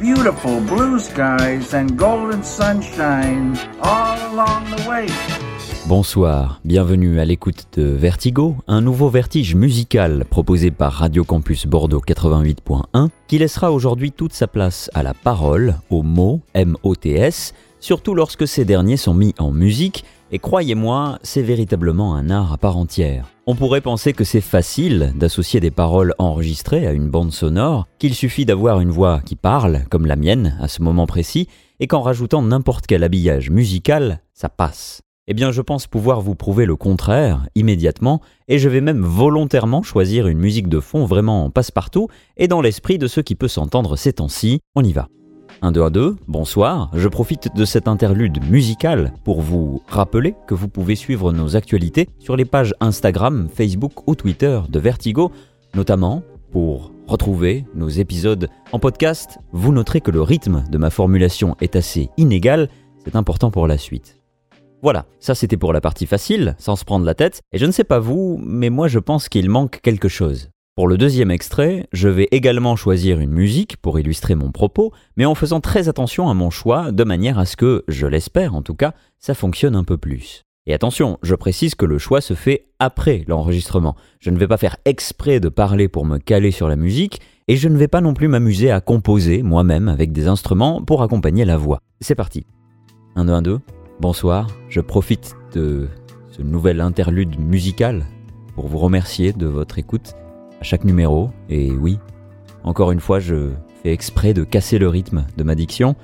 Beautiful blue skies and golden sunshine all along the way. Bonsoir, bienvenue à l'écoute de Vertigo, un nouveau vertige musical proposé par Radio Campus Bordeaux 88.1 qui laissera aujourd'hui toute sa place à la parole, aux mots, M-O-T-S, surtout lorsque ces derniers sont mis en musique, et croyez-moi, c'est véritablement un art à part entière. On pourrait penser que c'est facile d'associer des paroles enregistrées à une bande sonore, qu'il suffit d'avoir une voix qui parle, comme la mienne à ce moment précis, et qu'en rajoutant n'importe quel habillage musical, ça passe. Eh bien, je pense pouvoir vous prouver le contraire immédiatement, et je vais même volontairement choisir une musique de fond vraiment passe-partout et dans l'esprit de ce qui peut s'entendre ces temps-ci. On y va. 1, 2, 1, 2, bonsoir. Je profite de cet interlude musical pour vous rappeler que vous pouvez suivre nos actualités sur les pages Instagram, Facebook ou Twitter de Vertigo, notamment pour retrouver nos épisodes en podcast. Vous noterez que le rythme de ma formulation est assez inégal, c'est important pour la suite. Voilà, ça c'était pour la partie facile, sans se prendre la tête, et je ne sais pas vous, mais moi je pense qu'il manque quelque chose. Pour le deuxième extrait, je vais également choisir une musique pour illustrer mon propos, mais en faisant très attention à mon choix, de manière à ce que, je l'espère en tout cas, ça fonctionne un peu plus. Et attention, je précise que le choix se fait après l'enregistrement. Je ne vais pas faire exprès de parler pour me caler sur la musique, et je ne vais pas non plus m'amuser à composer moi-même avec des instruments pour accompagner la voix. C'est parti. 1, 2, 1, 2. Bonsoir, je profite de ce nouvel interlude musical pour vous remercier de votre écoute chaque numéro. Et oui, encore une fois, je fais exprès de casser le rythme de ma diction.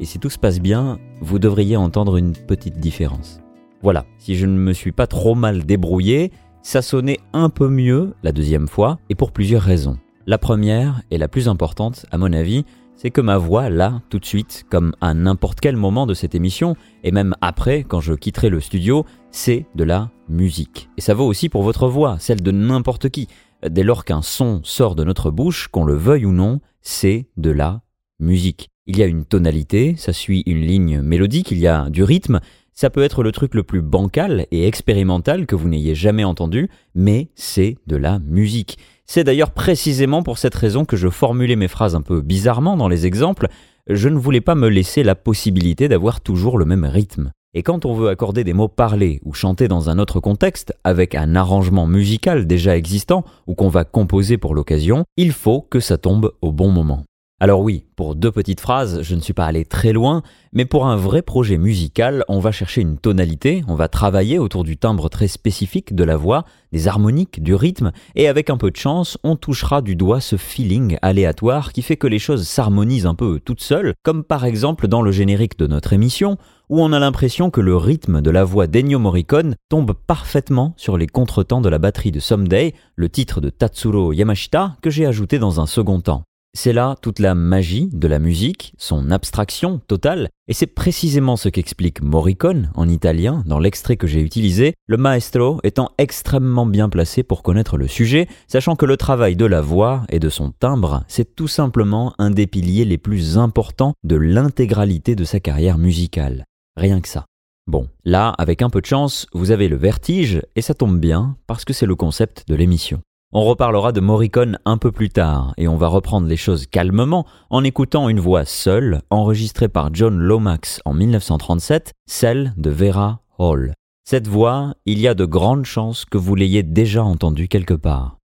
Et si tout se passe bien, vous devriez entendre une petite différence. Voilà, si je ne me suis pas trop mal débrouillé, ça sonnait un peu mieux la deuxième fois, et pour plusieurs raisons. La première, et la plus importante à mon avis, c'est que ma voix, là, tout de suite, comme à n'importe quel moment de cette émission, et même après, quand je quitterai le studio, c'est de la musique. Et ça vaut aussi pour votre voix, celle de n'importe qui. Dès lors qu'un son sort de notre bouche, qu'on le veuille ou non, c'est de la musique. Il y a une tonalité, ça suit une ligne mélodique, il y a du rythme, ça peut être le truc le plus bancal et expérimental que vous n'ayez jamais entendu, mais c'est de la musique. C'est d'ailleurs précisément pour cette raison que je formulais mes phrases un peu bizarrement dans les exemples, je ne voulais pas me laisser la possibilité d'avoir toujours le même rythme. Et quand on veut accorder des mots parlés ou chanter dans un autre contexte, avec un arrangement musical déjà existant ou qu'on va composer pour l'occasion, il faut que ça tombe au bon moment. Alors oui, pour deux petites phrases, je ne suis pas allé très loin, mais pour un vrai projet musical, on va chercher une tonalité, on va travailler autour du timbre très spécifique de la voix, des harmoniques, du rythme, et avec un peu de chance, on touchera du doigt ce feeling aléatoire qui fait que les choses s'harmonisent un peu toutes seules, comme par exemple dans le générique de notre émission, où on a l'impression que le rythme de la voix d'Ennio Morricone tombe parfaitement sur les contretemps de la batterie de Someday, le titre de Tatsuro Yamashita, que j'ai ajouté dans un second temps. C'est là toute la magie de la musique, son abstraction totale, et c'est précisément ce qu'explique Morricone en italien dans l'extrait que j'ai utilisé, le maestro étant extrêmement bien placé pour connaître le sujet, sachant que le travail de la voix et de son timbre, c'est tout simplement un des piliers les plus importants de l'intégralité de sa carrière musicale. Rien que ça. Bon, là, avec un peu de chance, vous avez le vertige, et ça tombe bien, parce que c'est le concept de l'émission. On reparlera de Morricone un peu plus tard et on va reprendre les choses calmement en écoutant une voix seule enregistrée par John Lomax en 1937, celle de Vera Hall. Cette voix, il y a de grandes chances que vous l'ayez déjà entendue quelque part.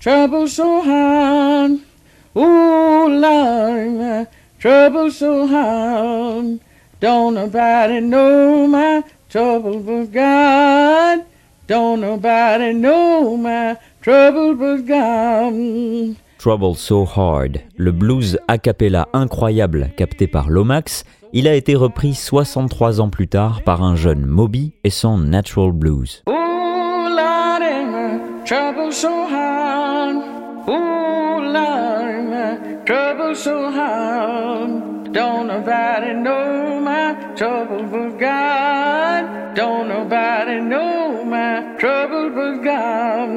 Trouble so trouble so. Don't my trouble God. Don't nobody know my trouble but God. Trouble So Hard, le blues a cappella incroyable capté par Lomax, il a été repris 63 ans plus tard par un jeune Moby et son Natural Blues. Lord, my trouble so hard. Lord, my trouble so hard. Don't nobody know my trouble but God. Don't nobody know my trouble but God.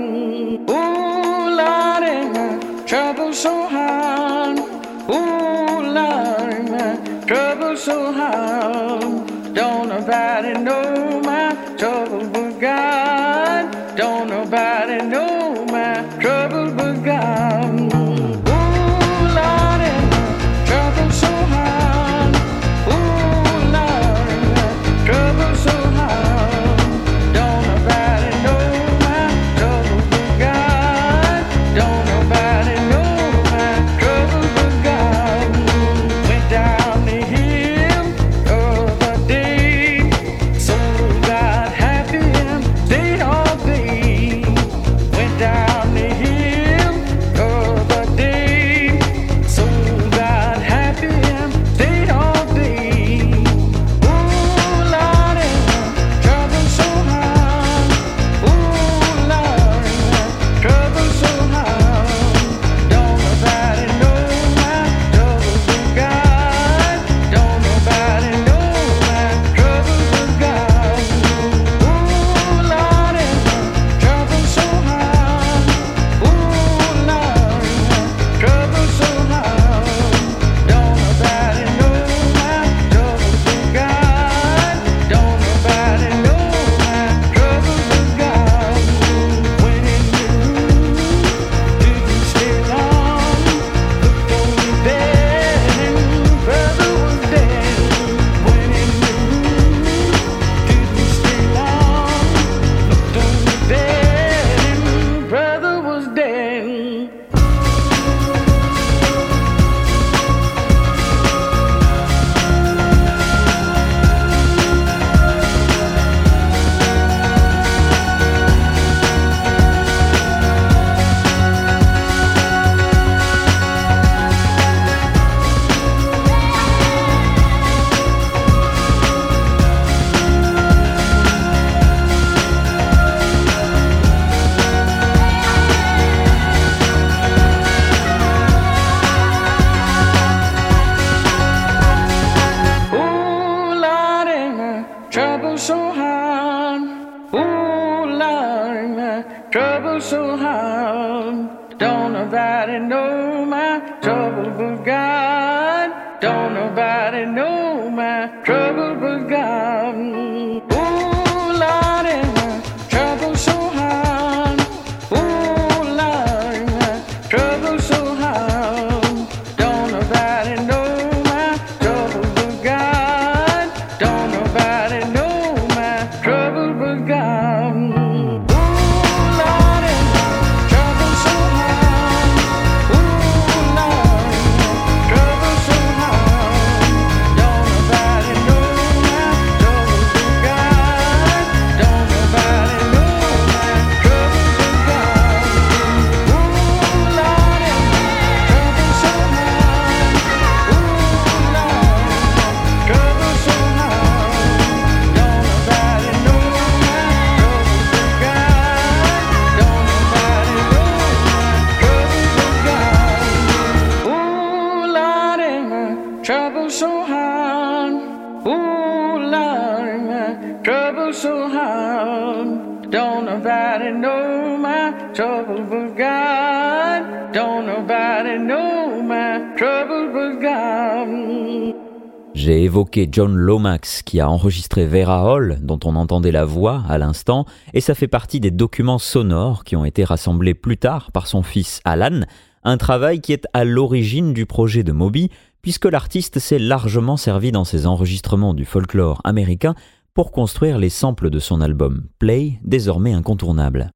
Ooh, Lord, my trouble so hard. Ooh, Lord, my trouble so hard. Don't nobody know my trouble but God. J'ai évoqué John Lomax qui a enregistré Vera Hall, dont on entendait la voix à l'instant, et ça fait partie des documents sonores qui ont été rassemblés plus tard par son fils Alan, un travail qui est à l'origine du projet de Moby, puisque l'artiste s'est largement servi dans ses enregistrements du folklore américain pour construire les samples de son album Play, désormais incontournable.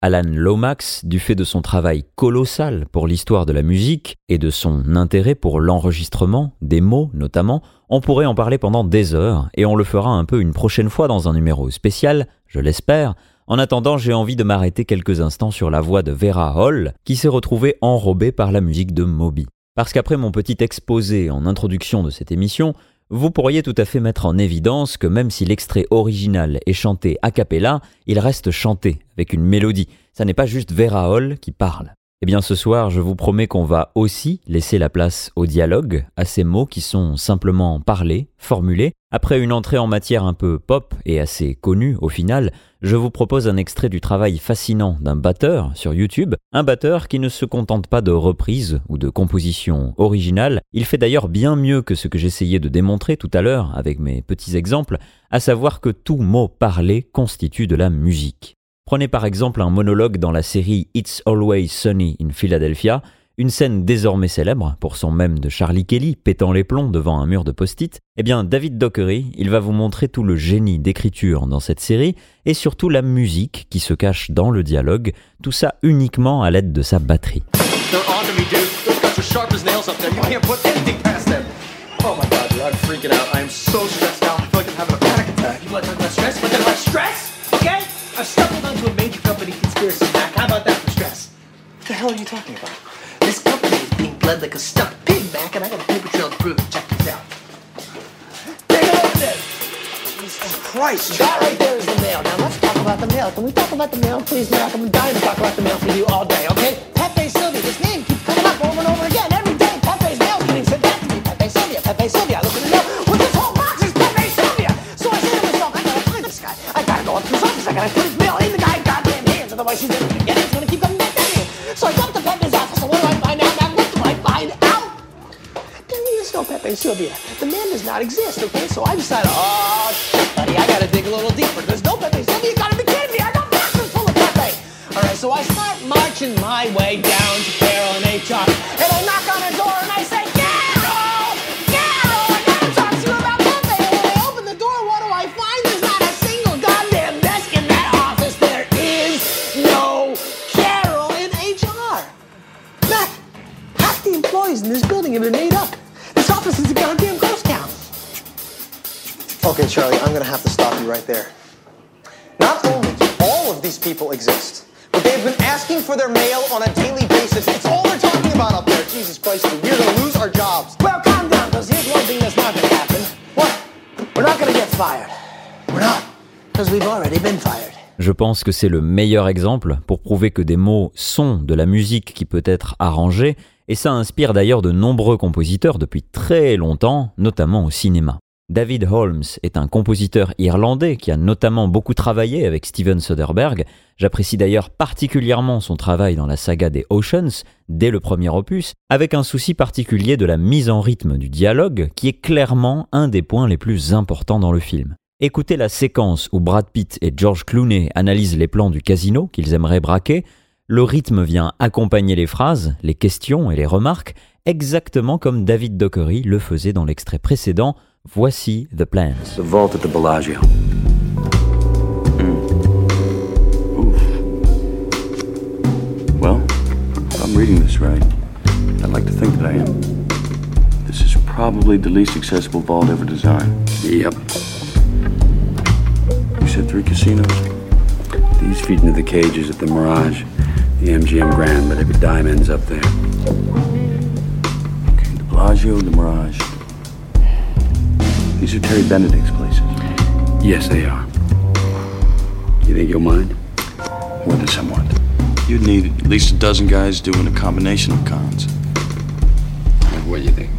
Alan Lomax, du fait de son travail colossal pour l'histoire de la musique et de son intérêt pour l'enregistrement, des mots notamment, on pourrait en parler pendant des heures et on le fera un peu une prochaine fois dans un numéro spécial, je l'espère. En attendant, j'ai envie de m'arrêter quelques instants sur la voix de Vera Hall, qui s'est retrouvée enrobée par la musique de Moby. Parce qu'après mon petit exposé en introduction de cette émission, vous pourriez tout à fait mettre en évidence que même si l'extrait original est chanté a cappella, il reste chanté avec une mélodie. Ça n'est pas juste Vera Hall qui parle. Eh bien ce soir, je vous promets qu'on va aussi laisser la place au dialogue, à ces mots qui sont simplement parlés, formulés. Après une entrée en matière un peu pop et assez connue au final, je vous propose un extrait du travail fascinant d'un batteur sur YouTube, un batteur qui ne se contente pas de reprises ou de compositions originales, il fait d'ailleurs bien mieux que ce que j'essayais de démontrer tout à l'heure avec mes petits exemples, à savoir que tout mot parlé constitue de la musique. Prenez par exemple un monologue dans la série It's Always Sunny in Philadelphia, une scène désormais célèbre pour son même de Charlie Kelly pétant les plombs devant un mur de post-it, eh bien David Dockery, il va vous montrer tout le génie d'écriture dans cette série et surtout la musique qui se cache dans le dialogue, tout ça uniquement à l'aide de sa batterie. I stumbled onto a major company conspiracy hack. How about that for stress? What the hell are you talking about? This company is being bled like a stuffed pig, Mac, and I got a paper trail to prove it. Check this out. Take look at this. Jesus Christ. That right there is the mail. Now let's talk about the mail. Can we talk about the mail, please, Mac? I'm dying to talk about the mail for you all day, okay? Pepe Sylvia. This name keeps coming up over and over again. Every day, Pepe's mail getting sent back to me. Pepe Sylvia. Pepe Sylvia. Look at the mail. With this whole box is Pepe Sylvia. So I said to myself, I gotta find this guy. I gotta go up to his office. I gotta put Otherwise, get it. Gonna keep coming back. So I go up to Pepe's office. And what do I find out, Mac? What do I find out? There is no Pepe Sylvia. The man does not exist, okay? So I decided, oh, shit, buddy, I gotta dig a little deeper. There's no Pepe Sylvia. You gotta be kidding me. I got boxes full of Pepe. All right, so I start marching my way down to Carol and HR. And I knock building have been made up. This office is a goddamn ghost town. Okay, Charlie, I'm gonna have to stop you right there. Not only do all of these people exist, but they've been asking for their mail on a daily basis. It's all they're talking about up there. Jesus Christ, we're gonna lose our jobs. Well, calm down, because here's one thing that's not gonna happen. What? We're not gonna get fired. We're not. Because we've already been fired. Je pense que c'est le meilleur exemple pour prouver que des mots sont de la musique qui peut être arrangée, et ça inspire d'ailleurs de nombreux compositeurs depuis très longtemps, notamment au cinéma. David Holmes est un compositeur irlandais qui a notamment beaucoup travaillé avec Steven Soderbergh. J'apprécie d'ailleurs particulièrement son travail dans la saga des Oceans, dès le premier opus, avec un souci particulier de la mise en rythme du dialogue, qui est clairement un des points les plus importants dans le film. Écoutez la séquence où Brad Pitt et George Clooney analysent les plans du casino qu'ils aimeraient braquer. Le rythme vient accompagner les phrases, les questions et les remarques, exactement comme David Dockery le faisait dans l'extrait précédent. Voici The Plans. The vault at the Bellagio. Oof. Well, if I'm reading this right, I'd like to think that I am. This is probably the least accessible vault ever designed. Yep. You said three casinos? These feed into the cages at the Mirage, the MGM Grand, but every dime ends up there. Okay, the Bellagio, the Mirage. These are Terry Benedict's places. Yes, they are. You think you'll mind? More than somewhat. You'd need at least a dozen guys doing a combination of cons. What do you think?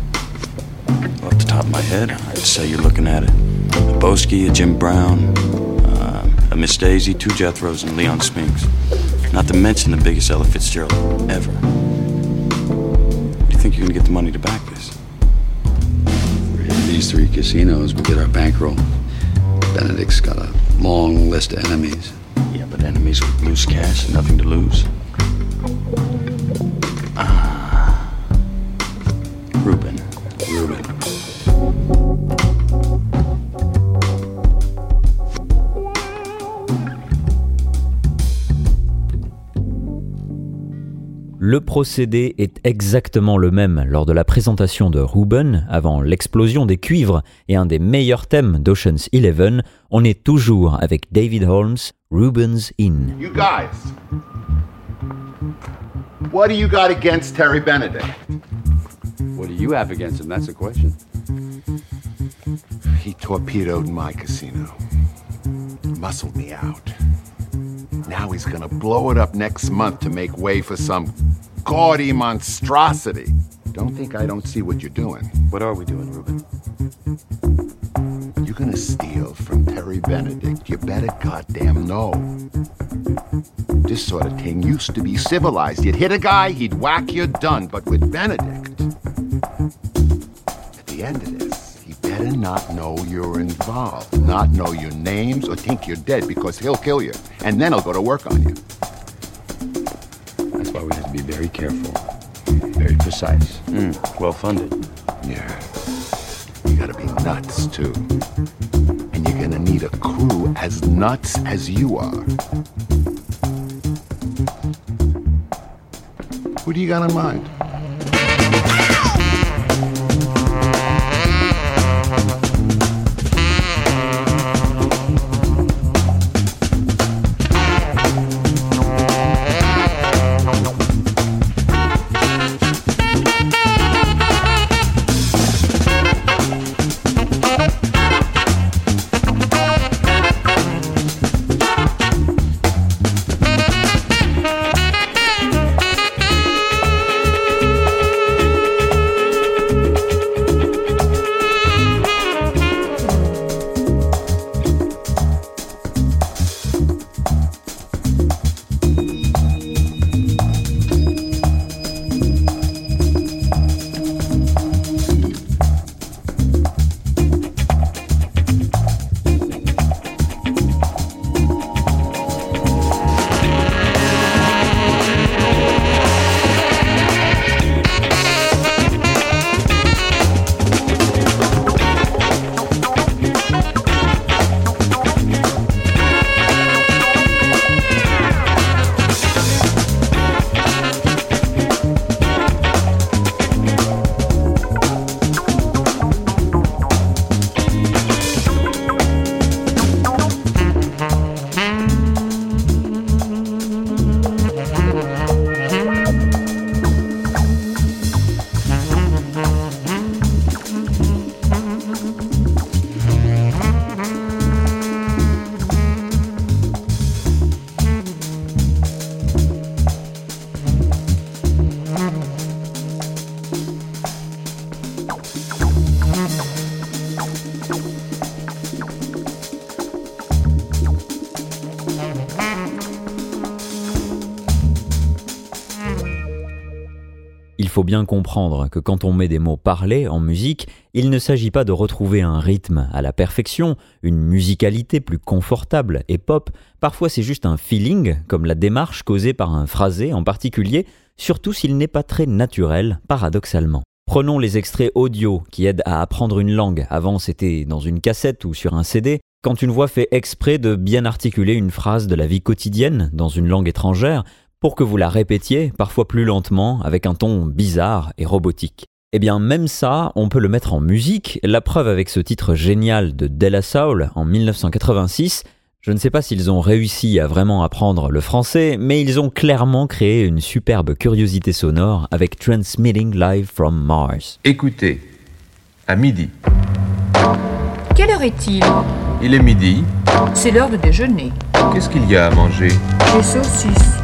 Off the top of my head, I'd say you're looking at it. A Boski, a Jim Brown, uh, a Miss Daisy, two Jethros, and Leon Spinks. Not to mention the biggest Ella Fitzgerald ever. Do you think you're gonna get the money to back this? These three casinos will get our bankroll. Benedict's got a long list of enemies. Yeah, but enemies with loose cash and nothing to lose. Procédé est exactement le même lors de la présentation de Ruben, avant l'explosion des cuivres et un des meilleurs thèmes d'Ocean's Eleven. On est toujours avec David Holmes, Ruben's Inn. You guys, what do you got against Terry Benedict? What do you have against him? That's the question. He torpedoed my casino, muscled me out. Now he's gonna blow it up next month to make way for some gaudy monstrosity. Don't think I don't see what you're doing. What are we doing, Ruben? You're gonna steal from Terry Benedict. You better goddamn know. This sort of thing used to be civilized. You'd hit a guy, he'd whack you, done. But with Benedict, at the end of this, he better not know you're involved, not know your names, or think you're dead because he'll kill you. And then he'll go to work on you. That's why we have to be very careful, very precise. Mm, well funded. Yeah. You gotta be nuts, too. And you're gonna need a crew as nuts as you are. Who do you got in mind? Il faut bien comprendre que quand on met des mots parlés en musique, il ne s'agit pas de retrouver un rythme à la perfection, une musicalité plus confortable et pop, parfois c'est juste un feeling, comme la démarche causée par un phrasé en particulier, surtout s'il n'est pas très naturel, paradoxalement. Prenons les extraits audio qui aident à apprendre une langue. Avant, c'était dans une cassette ou sur un CD. Quand une voix fait exprès de bien articuler une phrase de la vie quotidienne dans une langue étrangère, pour que vous la répétiez, parfois plus lentement, avec un ton bizarre et robotique. Eh bien, même ça, on peut le mettre en musique. La preuve avec ce titre génial de Della Soul en 1986. Je ne sais pas s'ils ont réussi à vraiment apprendre le français, mais ils ont clairement créé une superbe curiosité sonore avec Transmitting Live from Mars. Écoutez, à midi. Quelle heure est-il? Il est midi. C'est l'heure de déjeuner. Qu'est-ce qu'il y a à manger? Des saucisses.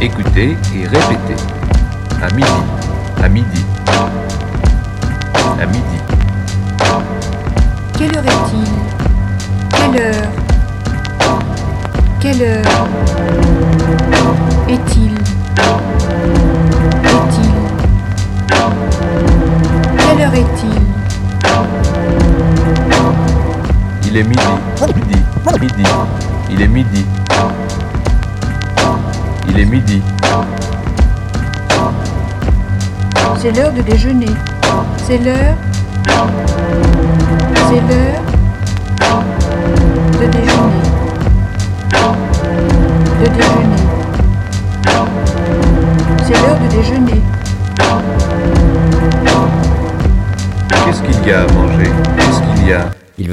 Écoutez et répétez. À midi. À midi. À midi. Quelle heure est-il? Quelle heure? Quelle heure? Est-il? Est-il? Quelle heure est-il? Il est midi. Midi. Midi. Il est midi. Il est midi. C'est l'heure de déjeuner. C'est l'heure.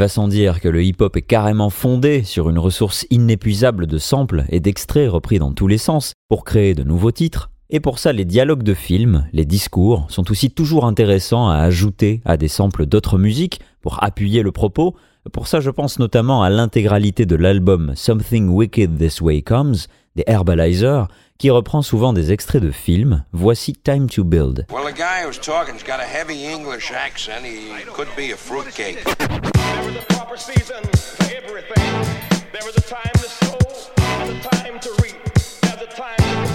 Sans dire que le hip-hop est carrément fondé sur une ressource inépuisable de samples et d'extraits repris dans tous les sens pour créer de nouveaux titres, Et pour ça, les dialogues de film, les discours, sont aussi toujours intéressants à ajouter à des samples d'autres musiques pour appuyer le propos. Pour ça, je pense notamment à l'intégralité de l'album Something Wicked This Way Comes des Herbalizer, qui reprend souvent des extraits de films. Voici Time to Build. Well, the guy who's talking's got a heavy English accent. He could be a fruitcake. There is a proper season for everything. There is a time to sow and a time to reap. There's a time to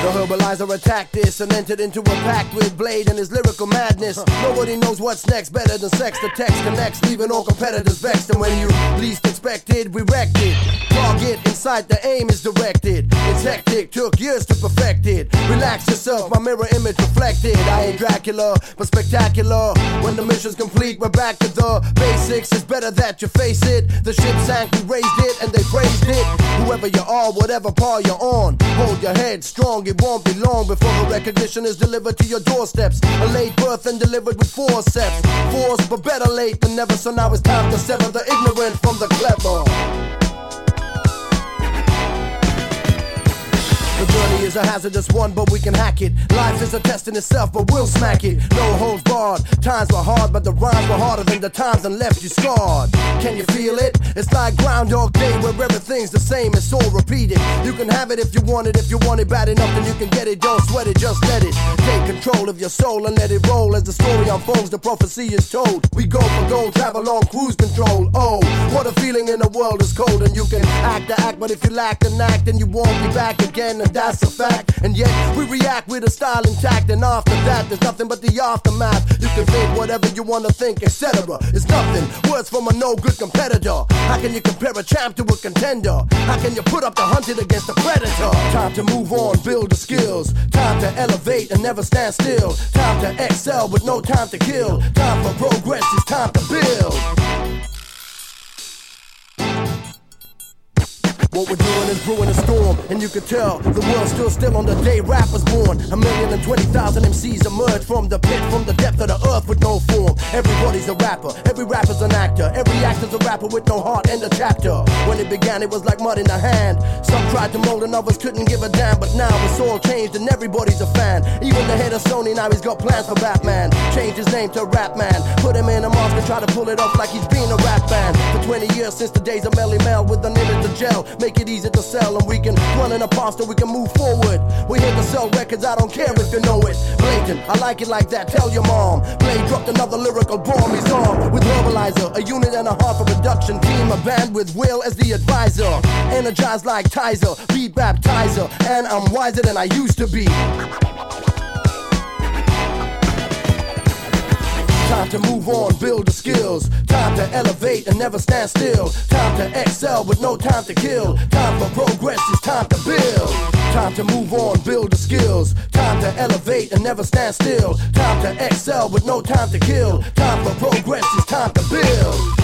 The herbalizer attacked this and entered into a pact with Blade and his lyrical madness. Nobody knows what's next better than sex. The text connects, leaving all competitors vexed. And when you least expected, we wrecked it. Target inside, the aim is directed. It's hectic, took years to perfect it. Relax yourself, my mirror image reflected. I ain't Dracula, but spectacular. When the mission's complete, we're back to the basics. It's better that you face it. The ship sank, we raised it, and they praised it. Whoever you are, whatever par you're on, hold your head strong. It won't be long before the recognition is delivered to your doorsteps. A late birth and delivered with forceps. Force, but better late than never. So now it's time to sever the ignorant from the clever. The journey is a hazardous one, but we can hack it. Life is a test in itself, but we'll smack it. No holds barred. Times were hard, harder than the times and left you scarred. Can you feel it? It's like Groundhog Day, where everything's the same, it's all repeated. You can have it if you want it, if you want it bad enough, then you can get it. Don't sweat it, just let it. Take control of your soul and let it roll as the story unfolds. The prophecy is told. We go for gold, travel on cruise control. Oh, what a feeling in the world is cold, and you can act the act, but if you lack an act, then you won't be back again, and that's a fact. And yet we react with a style intact, and after that, there's nothing but the aftermath. You can think whatever you wanna think, etc. It's nothing. Words from a no good competitor. How can you compare a champ to a contender? How can you put up the hunted against the predator? Time to move on, build the skills. Time to elevate and never stand still. Time to excel with no time to kill. Time for progress, it's time to build. What we're doing is brewing a storm, and you can tell the world's still still on the day rap was born. A million and twenty thousand MCs emerge from the pit, from the depth of the earth with no form. Everybody's a rapper, every rapper's an actor, every actor's a rapper with no heart and a chapter. When it began, it was like mud in the hand. Some tried to mold and others couldn't give a damn, but now it's all changed and everybody's a fan. Even the head of Sony now he's got plans for Batman. Change his name to Rapman, put him in a mask and try to pull it off like he's been a rap band. For 20 years since the days of Melly Mel with an image to gel, make it easy to sell and we can run in a pasta, we can move forward. We're here to sell records, I don't care if you know it. Blatant, I like it like that, tell your mom. Blade dropped another lyrical bomb, he's on with Herbalizer, a unit and a half of production team, a band with Will as the advisor. Energized like Tizer, beat baptizer, and I'm wiser than I used to be. Time to move on, build the skills. Time to elevate and never stand still. Time to excel with no time to kill. Time for progress, it's time to build. Time to move on, build the skills. Time to elevate and never stand still. Time to excel with no time to kill. Time for progress, it's time to build.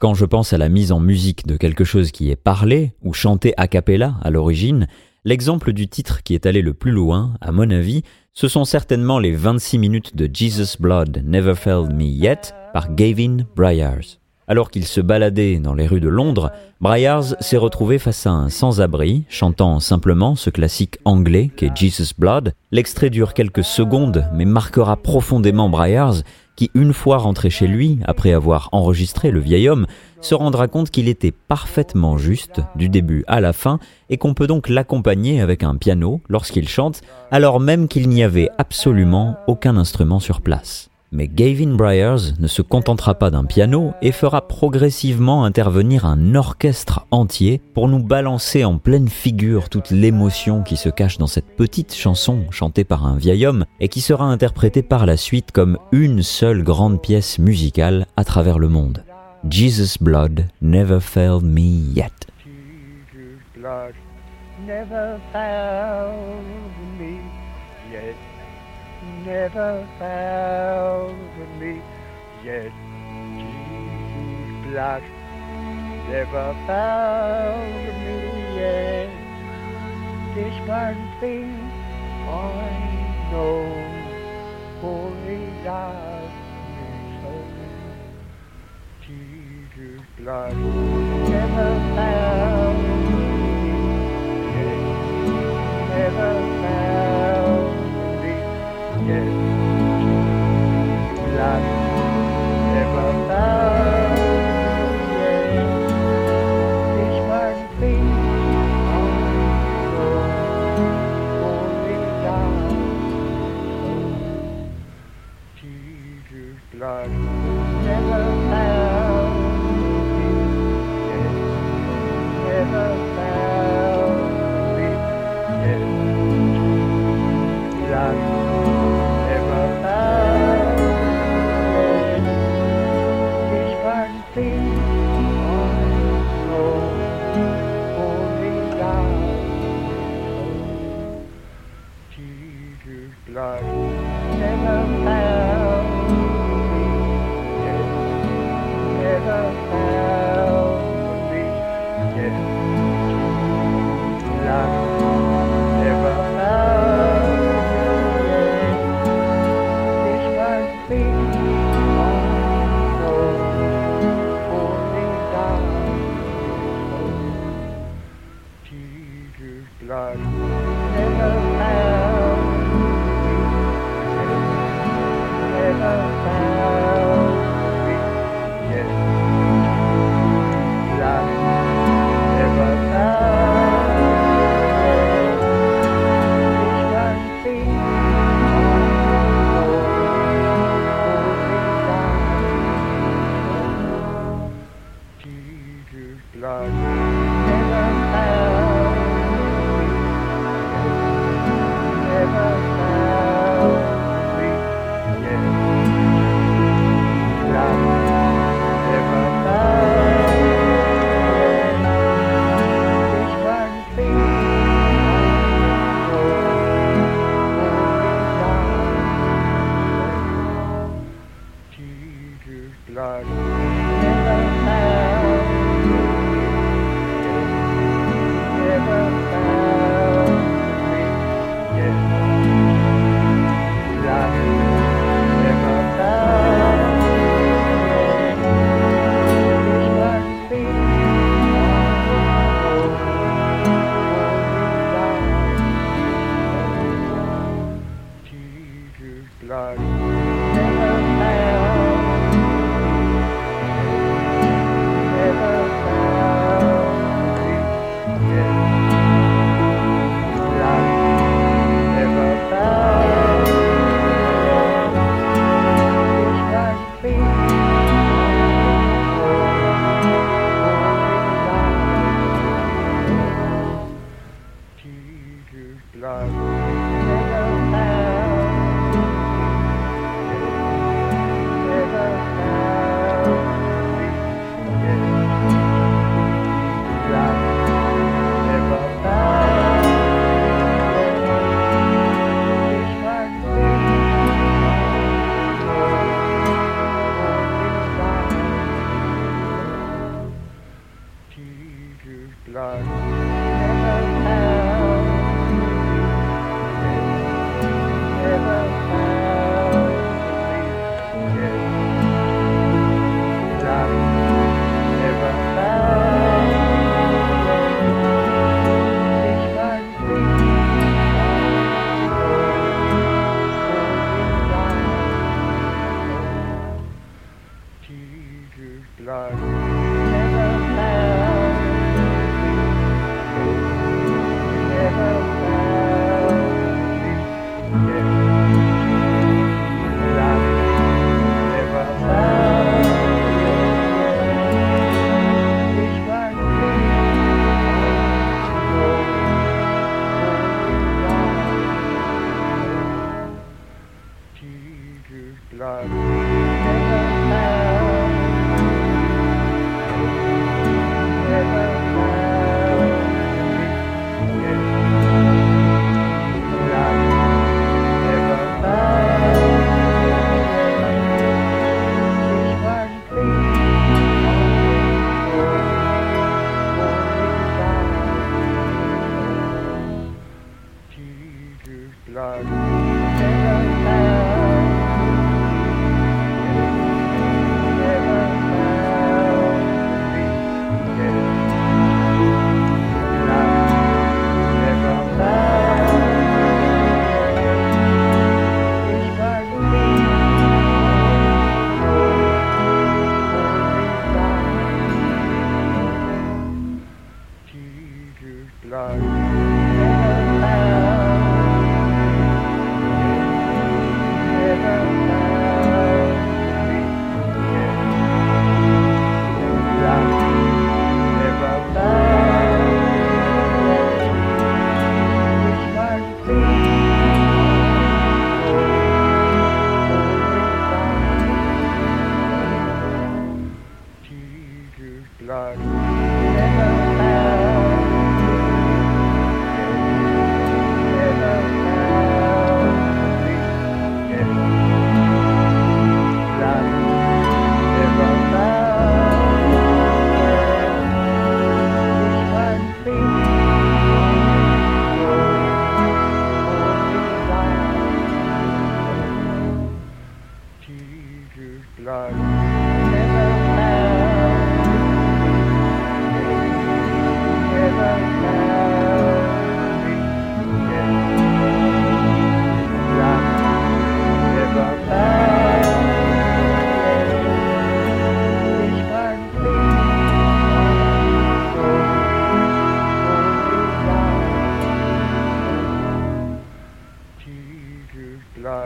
Quand je pense à la mise en musique de quelque chose qui est parlé ou chanté a cappella à l'origine, l'exemple du titre qui est allé le plus loin, à mon avis, ce sont certainement les 26 minutes de Jesus Blood Never Failed Me Yet par Gavin Bryars. Alors qu'il se baladait dans les rues de Londres, Bryars s'est retrouvé face à un sans-abri, chantant simplement ce classique anglais qu'est Jesus Blood. L'extrait dure quelques secondes, mais marquera profondément Bryars, qui, une fois rentré chez lui, après avoir enregistré le vieil homme, se rendra compte qu'il était parfaitement juste, du début à la fin, et qu'on peut donc l'accompagner avec un piano lorsqu'il chante, alors même qu'il n'y avait absolument aucun instrument sur place. Mais Gavin Bryars ne se contentera pas d'un piano et fera progressivement intervenir un orchestre entier pour nous balancer en pleine figure toute l'émotion qui se cache dans cette petite chanson chantée par un vieil homme et qui sera interprétée par la suite comme une seule grande pièce musicale à travers le monde. Jesus Blood Never Failed Me Yet. blood never failed me yet. never found me, yet Jesus' blood never found me yet. This one thing I know, for He loves me so. Jesus' blood never found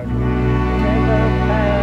Never Lord.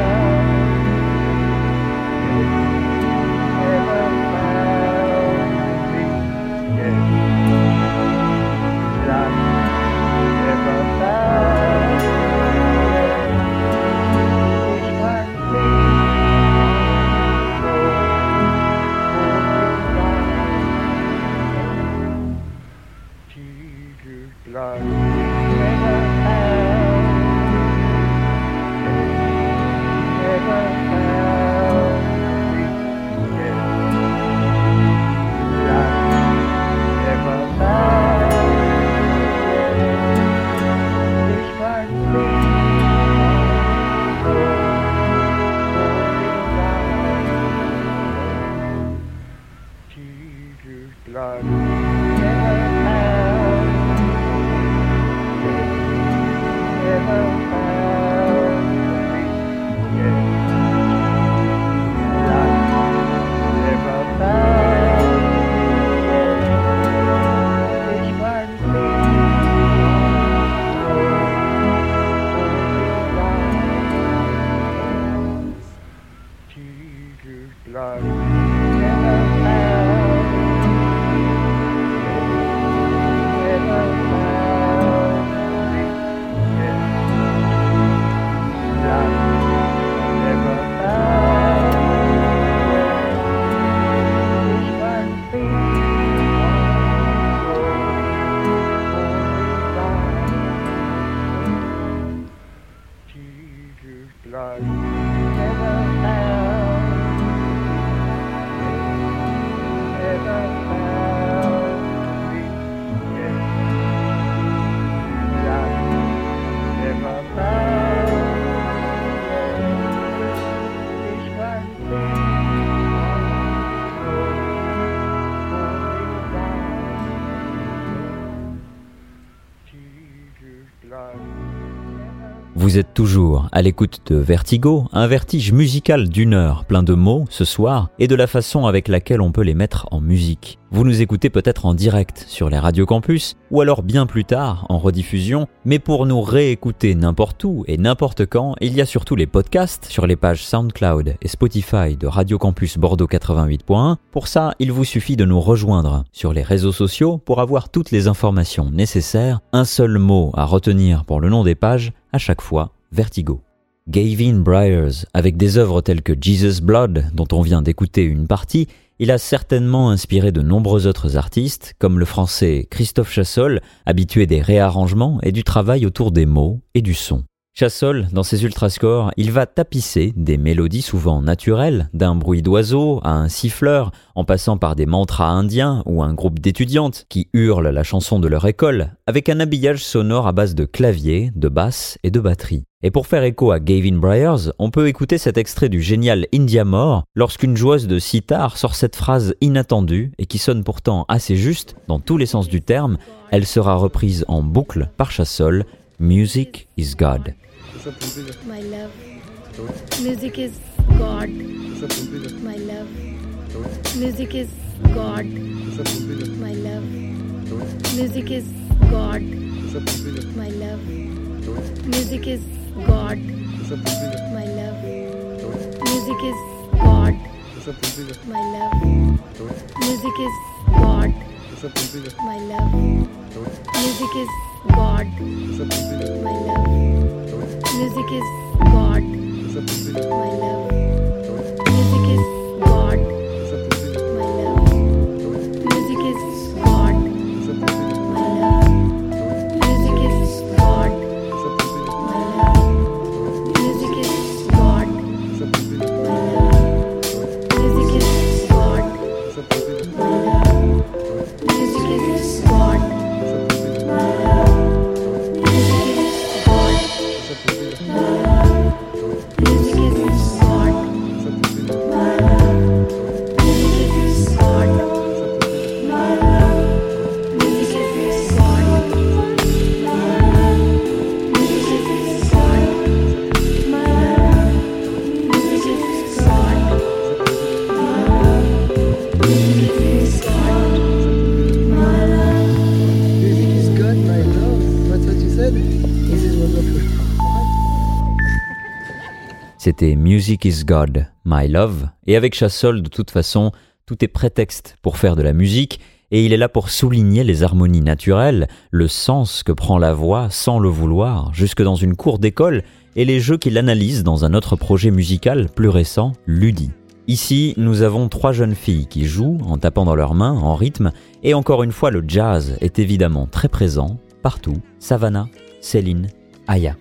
blood. Vous êtes toujours à l'écoute de Vertigo, un vertige musical d'une heure, plein de mots ce soir et de la façon avec laquelle on peut les mettre en musique. Vous nous écoutez peut-être en direct sur les radios campus ou alors bien plus tard en rediffusion, mais pour nous réécouter n'importe où et n'importe quand, il y a surtout les podcasts sur les pages SoundCloud et Spotify de Radio Campus Bordeaux 88.1. Pour ça, il vous suffit de nous rejoindre sur les réseaux sociaux pour avoir toutes les informations nécessaires. Un seul mot à retenir pour le nom des pages, à chaque fois, Vertigo. Gavin Bryars, avec des œuvres telles que Jesus Blood, dont on vient d'écouter une partie, il a certainement inspiré de nombreux autres artistes, comme le français Christophe Chassol, habitué des réarrangements et du travail autour des mots et du son. Chassol, dans ses ultrascores, il va tapisser des mélodies souvent naturelles, d'un bruit d'oiseau à un siffleur, en passant par des mantras indiens ou un groupe d'étudiantes qui hurlent la chanson de leur école, avec un habillage sonore à base de clavier, de basse et de batterie. Et pour faire écho à Gavin Bryars, on peut écouter cet extrait du génial India More lorsqu'une joueuse de sitar sort cette phrase inattendue et qui sonne pourtant assez juste dans tous les sens du terme. Elle sera reprise en boucle par Chassol. Music is God. My love. Music is God. My love. Music is God. My love. Music is God. My love. Music is God. My love. Music is God. My love. Music is God. My love. Music is God. My love. Music is God. My love. C'était Music is God, My Love, et avec Chassol, de toute façon, tout est prétexte pour faire de la musique, et il est là pour souligner les harmonies naturelles, le sens que prend la voix sans le vouloir, jusque dans une cour d'école, et les jeux qu'il analyse dans un autre projet musical plus récent, Ludi. Ici, nous avons trois jeunes filles qui jouent en tapant dans leurs mains, en rythme, et encore une fois, le jazz est évidemment très présent, partout. Savannah, Céline, Aya.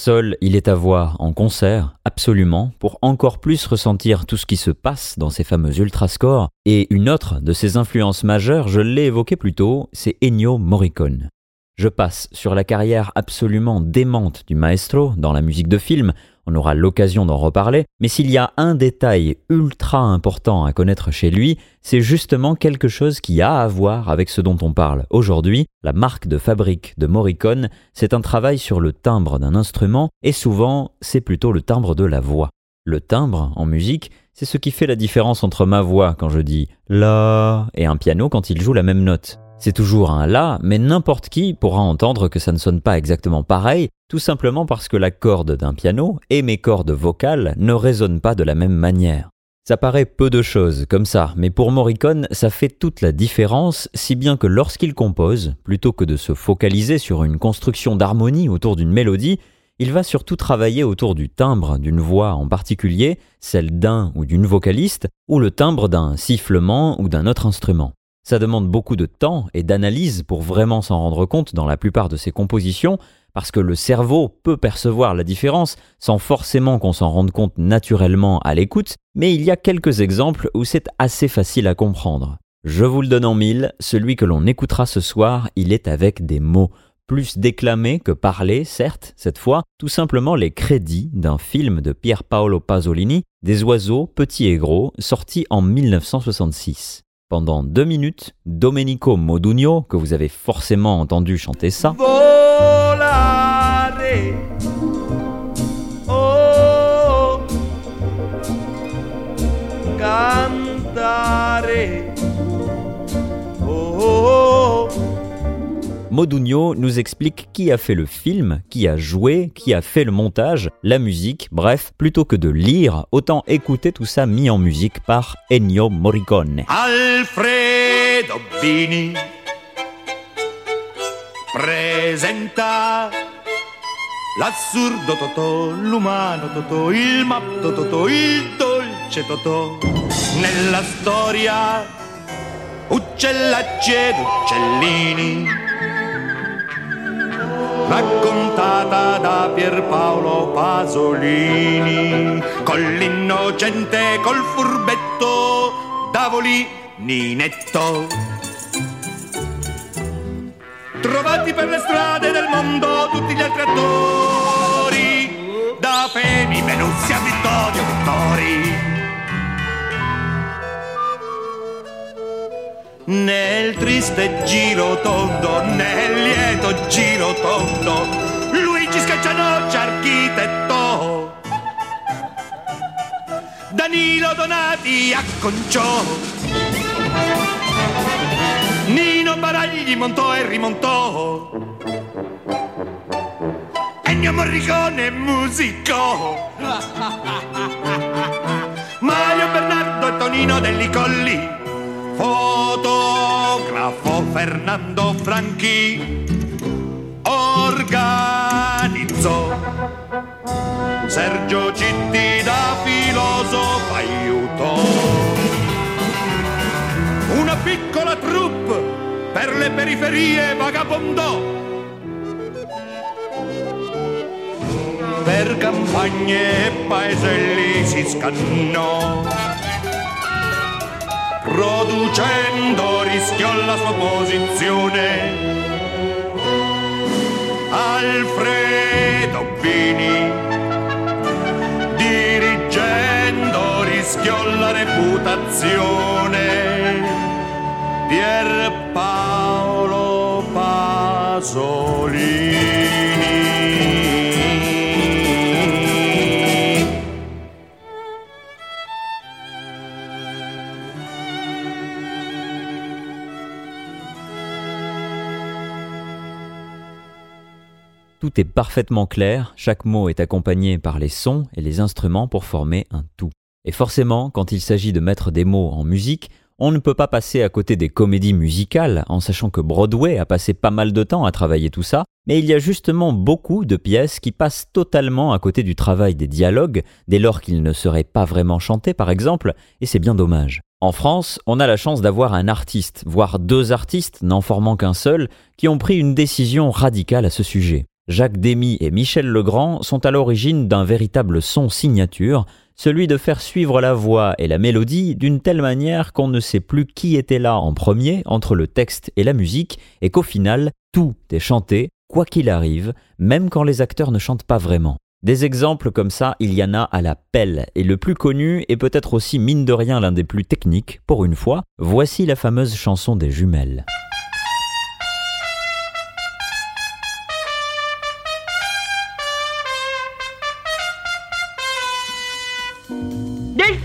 Chassol, il est à voir en concert, absolument, pour encore plus ressentir tout ce qui se passe dans ces fameux ultrascores. Et une autre de ses influences majeures, je l'ai évoqué plus tôt, c'est Ennio Morricone. Je passe sur la carrière absolument démente du maestro dans la musique de film, on aura l'occasion d'en reparler, mais s'il y a un détail ultra important à connaître chez lui, c'est justement quelque chose qui a à voir avec ce dont on parle aujourd'hui. La marque de fabrique de Morricone, c'est un travail sur le timbre d'un instrument, et souvent c'est plutôt le timbre de la voix. Le timbre, en musique, c'est ce qui fait la différence entre ma voix quand je dis La et un piano quand il joue la même note. C'est toujours un La, mais n'importe qui pourra entendre que ça ne sonne pas exactement pareil, tout simplement parce que la corde d'un piano et mes cordes vocales ne résonnent pas de la même manière. Ça paraît peu de choses comme ça, mais pour Morricone, ça fait toute la différence, si bien que lorsqu'il compose, plutôt que de se focaliser sur une construction d'harmonie autour d'une mélodie, il va surtout travailler autour du timbre d'une voix en particulier, celle d'un ou d'une vocaliste, ou le timbre d'un sifflement ou d'un autre instrument. Ça demande beaucoup de temps et d'analyse pour vraiment s'en rendre compte dans la plupart de ses compositions, parce que le cerveau peut percevoir la différence sans forcément qu'on s'en rende compte naturellement à l'écoute, mais il y a quelques exemples où c'est assez facile à comprendre. Je vous le donne en mille, celui que l'on écoutera ce soir, il est avec des mots, plus déclamés que parlés, certes, cette fois, tout simplement les crédits d'un film de Pier Paolo Pasolini, Des oiseaux, petits et gros, sorti en 1966. Pendant deux minutes, Domenico Modugno, que vous avez forcément entendu chanter ça. Modugno nous explique qui a fait le film, qui a joué, qui a fait le montage, la musique, bref, plutôt que de lire, autant écouter tout ça mis en musique par Ennio Morricone. Alfredo Bini presenta l'assurdo Totò, l'umano Totò, il matto Totò, il dolce Totò. Nella storia uccellacci ed uccellini raccontata da Pierpaolo Pasolini con l'innocente col furbetto Davolininetto trovati per le strade del mondo tutti gli altri attori da Femi, Venuzia, Vittorio, Vittori nel triste giro tondo, nel lieto giro tondo, Luigi Scaccianoci architetto, Danilo Donati acconciò, Nino Baragli montò e rimontò, Ennio Morricone musicò, Mario Bernardo e Tonino Delli Colli fotografo Fernando Franchi organizzò Sergio Citti da filosofo aiutò una piccola troupe per le periferie vagabondò per campagne e paeselli si scannò producendo rischiò la sua posizione. Alfredo Bini, dirigendo rischiò la reputazione. Pierpaolo Pasolini. Est parfaitement clair, chaque mot est accompagné par les sons et les instruments pour former un tout. Et forcément, quand il s'agit de mettre des mots en musique, on ne peut pas passer à côté des comédies musicales, en sachant que Broadway a passé pas mal de temps à travailler tout ça, mais il y a justement beaucoup de pièces qui passent totalement à côté du travail des dialogues, dès lors qu'ils ne seraient pas vraiment chantés par exemple, et c'est bien dommage. En France, on a la chance d'avoir un artiste, voire deux artistes, n'en formant qu'un seul, qui ont pris une décision radicale à ce sujet. Jacques Demy et Michel Legrand sont à l'origine d'un véritable son signature, celui de faire suivre la voix et la mélodie d'une telle manière qu'on ne sait plus qui était là en premier entre le texte et la musique, et qu'au final, tout est chanté, quoi qu'il arrive, même quand les acteurs ne chantent pas vraiment. Des exemples comme ça, il y en a à la pelle, et le plus connu, et peut-être aussi mine de rien l'un des plus techniques, pour une fois, voici la fameuse chanson des jumelles.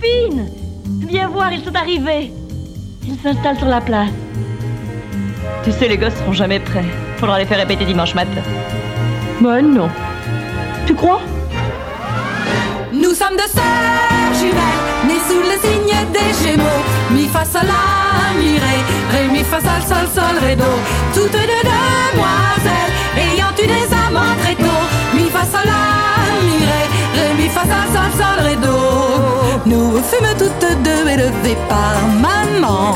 Delphine Viens voir, ils sont arrivés. Ils s'installent sur la place. Tu sais, les gosses seront jamais prêts. Faudra les faire répéter dimanche matin. Bah non. Tu crois? Nous sommes deux sœurs jumelles, nées sous le signe des Gémeaux. Mi fa sol la mi ré, ré mi fa sol sol sol ré do. Toutes deux demoiselles, ayant eu des amants très tôt. Mi fa sol la mi ré, ré mi fa sol sol sol. Nous fûmes toutes deux élevées par maman,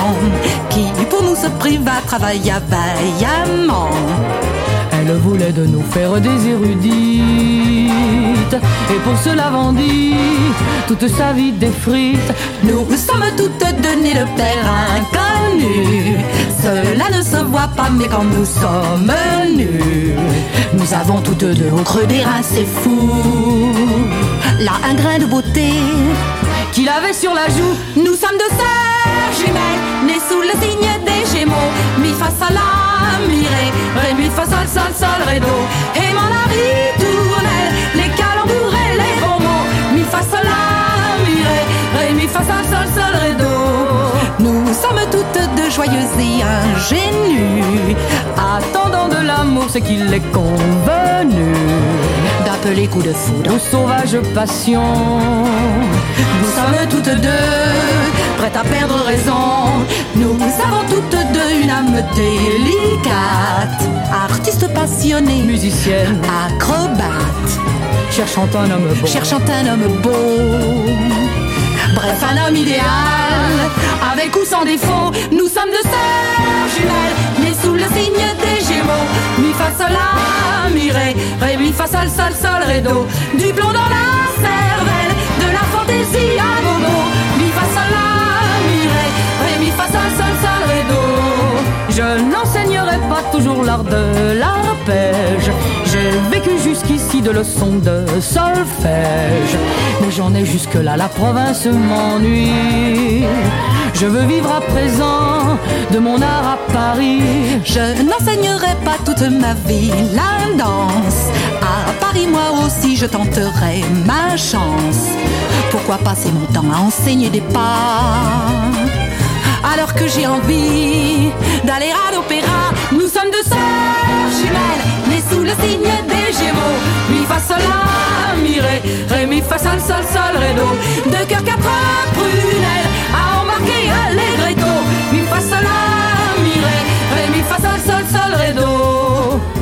qui pour nous se priva travailla vaillamment. Voulait de nous faire des érudites. Et pour cela vendit toute sa vie des frites. Nous sommes toutes deux nées de père inconnu Cela ne se voit pas mais quand nous sommes nus Nous avons toutes deux au creux des reins c'est fou. Là un grain de beauté Qu'il avait sur la joue. Nous sommes deux sœurs jumelles Nées sous le signe des Gémeaux Mi fa sol la mi ré Ré mi fa sol sol sol ré do Aimant la ritournelle Les calembours et les bons mots Mi fa sol la mi ré Ré mi fa sol sol sol ré do Nous sommes toutes deux joyeuses et ingénues Attendant de l'amour ce qu'il est convenu. D'appeler coup de foudre. Aux sauvages passions. Nous sommes toutes deux prêtes à perdre raison Nous avons toutes deux une âme délicate Artiste passionné, musicienne, acrobate Cherchant un homme beau Cherchant un homme beau Bref, un homme idéal, avec ou sans défaut. Nous sommes deux sœurs jumelles, nées sous le signe des Gémeaux. Mi fa sol la mi ré, ré mi fa sol sol sol ré do. Du plomb dans la cervelle, de la fantaisie à l'art de l'arpège. J'ai vécu jusqu'ici de leçons de solfège. Mais j'en ai jusque-là, la province m'ennuie. Je veux vivre à présent de mon art à Paris. Je n'enseignerai pas toute ma vie la danse. À Paris, moi aussi, je tenterai ma chance. Pourquoi passer mon temps à enseigner des pas alors que j'ai envie d'aller à l'opéra. Le signe des Gémeaux. Mi fa sol la mi ré, ré mi fa sol sol sol ré do. Deux cœurs quatre prunelles à embarquer allegretto. Mi fa sol la mi ré, ré mi fa sol sol sol ré do.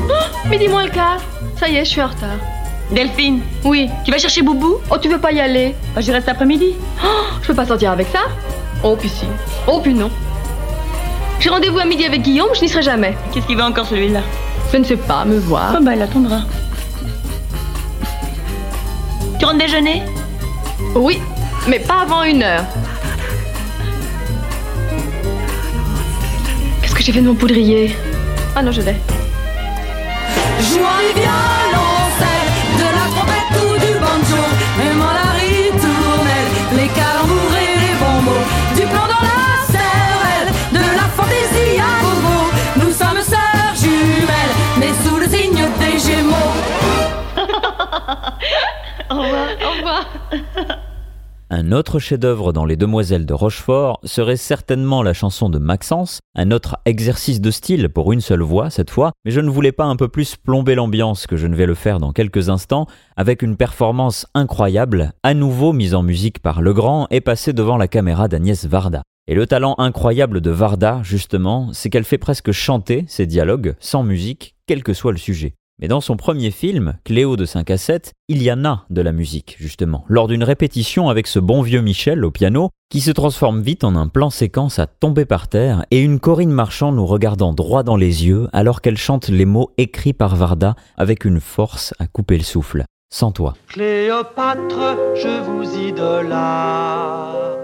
Oh, midi moins le quart. Ça y est, je suis en retard. Delphine Oui. Tu vas chercher Boubou? Oh, tu veux pas y aller? Bah, j'y reste après-midi. Oh, je peux pas sortir avec ça? Oh, puis si. Oh, puis non. J'ai rendez-vous à midi avec Guillaume, je n'y serai jamais. Qu'est-ce qu'il veut encore celui-là? Je ne sais pas, me voir. Oh, bah, il attendra. Tu rentres déjeuner? Oui, mais pas avant une heure. Qu'est-ce que j'ai fait de mon poudrier? Ah non, je. Jouant du violoncelle, Un autre chef-d'œuvre dans Les Demoiselles de Rochefort serait certainement la chanson de Maxence, un autre exercice de style pour une seule voix cette fois, mais je ne voulais pas un peu plus plomber l'ambiance que je ne vais le faire dans quelques instants, avec une performance incroyable, à nouveau mise en musique par Legrand et passée devant la caméra d'Agnès Varda. Et le talent incroyable de Varda, justement, c'est qu'elle fait presque chanter ses dialogues sans musique, quel que soit le sujet. Mais dans son premier film, Cléo de 5 à 7, il y en a de la musique, justement, lors d'une répétition avec ce bon vieux Michel au piano, qui se transforme vite en un plan séquence à tomber par terre, et une Corinne Marchand nous regardant droit dans les yeux alors qu'elle chante les mots écrits par Varda avec une force à couper le souffle. Sans toi. Cléopâtre, je vous idolâtre.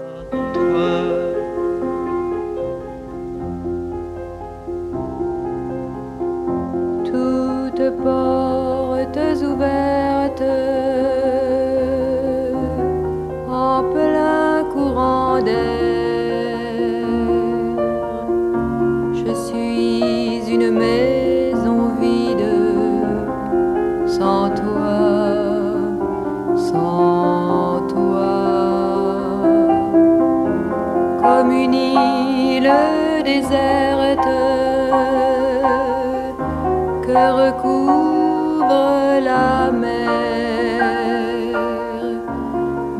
Portes ouvertes en plein courant d'air. Je suis une maison vide sans toi, sans toi, comme une île déserte que recouvre la mer.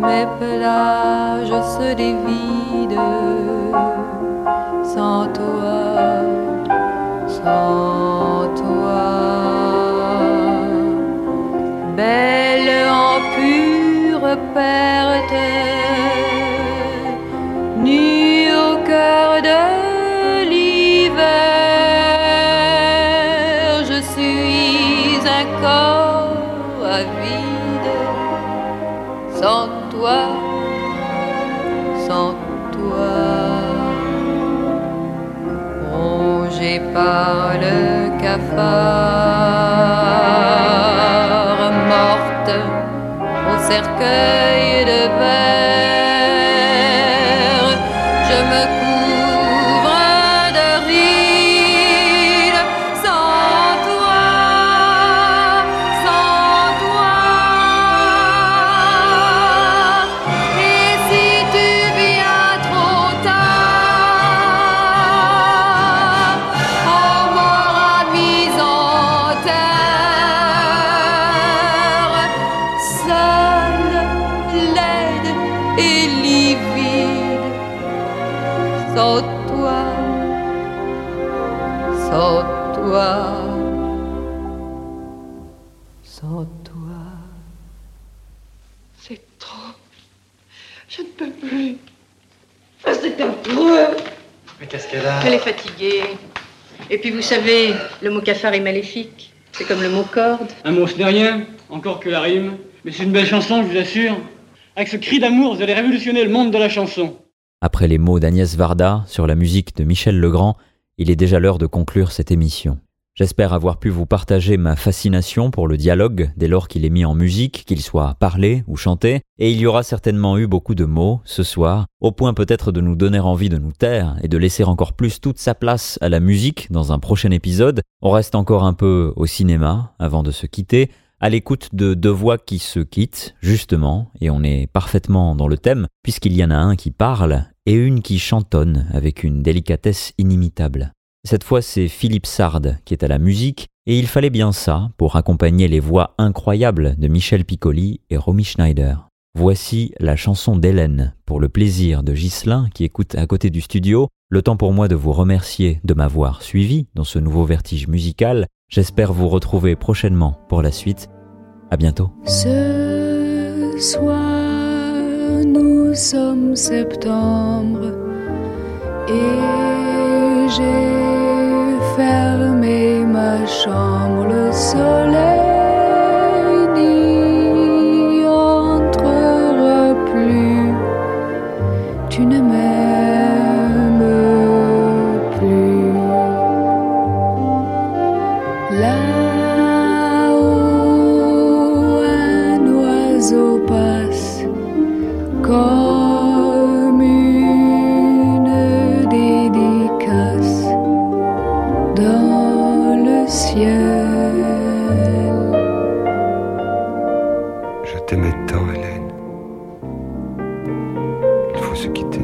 Mes plages se dévident sans toi, sans toi. Belle en pure perte, par le cafard, morte au cercueil de verre, puis vous savez, le mot cafard est maléfique. C'est comme le mot corde. Un mot, ce n'est rien, encore que la rime. Mais c'est une belle chanson, je vous assure. Avec ce cri d'amour, vous allez révolutionner le monde de la chanson. Après les mots d'Agnès Varda sur la musique de Michel Legrand, il est déjà l'heure de conclure cette émission. J'espère avoir pu vous partager ma fascination pour le dialogue dès lors qu'il est mis en musique, qu'il soit parlé ou chanté, et il y aura certainement eu beaucoup de mots ce soir, au point peut-être de nous donner envie de nous taire et de laisser encore plus toute sa place à la musique dans un prochain épisode. On reste encore un peu au cinéma avant de se quitter, à l'écoute de deux voix qui se quittent, justement, et on est parfaitement dans le thème, puisqu'il y en a un qui parle et une qui chantonne avec une délicatesse inimitable. Cette fois, c'est Philippe Sard qui est à la musique, et il fallait bien ça pour accompagner les voix incroyables de Michel Piccoli et Romy Schneider. Voici la chanson d'Hélène pour le plaisir de Ghislain qui écoute à côté du studio. Le temps pour moi de vous remercier de m'avoir suivi dans ce nouveau vertige musical. J'espère vous retrouver prochainement pour la suite. À bientôt. Ce soir, nous sommes septembre et j'ai fermé ma chambre. Le soleil t'aimais tant, Hélène. Il faut se quitter.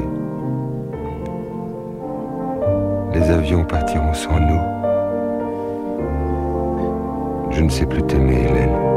Les avions partiront sans nous. Je ne sais plus t'aimer, Hélène.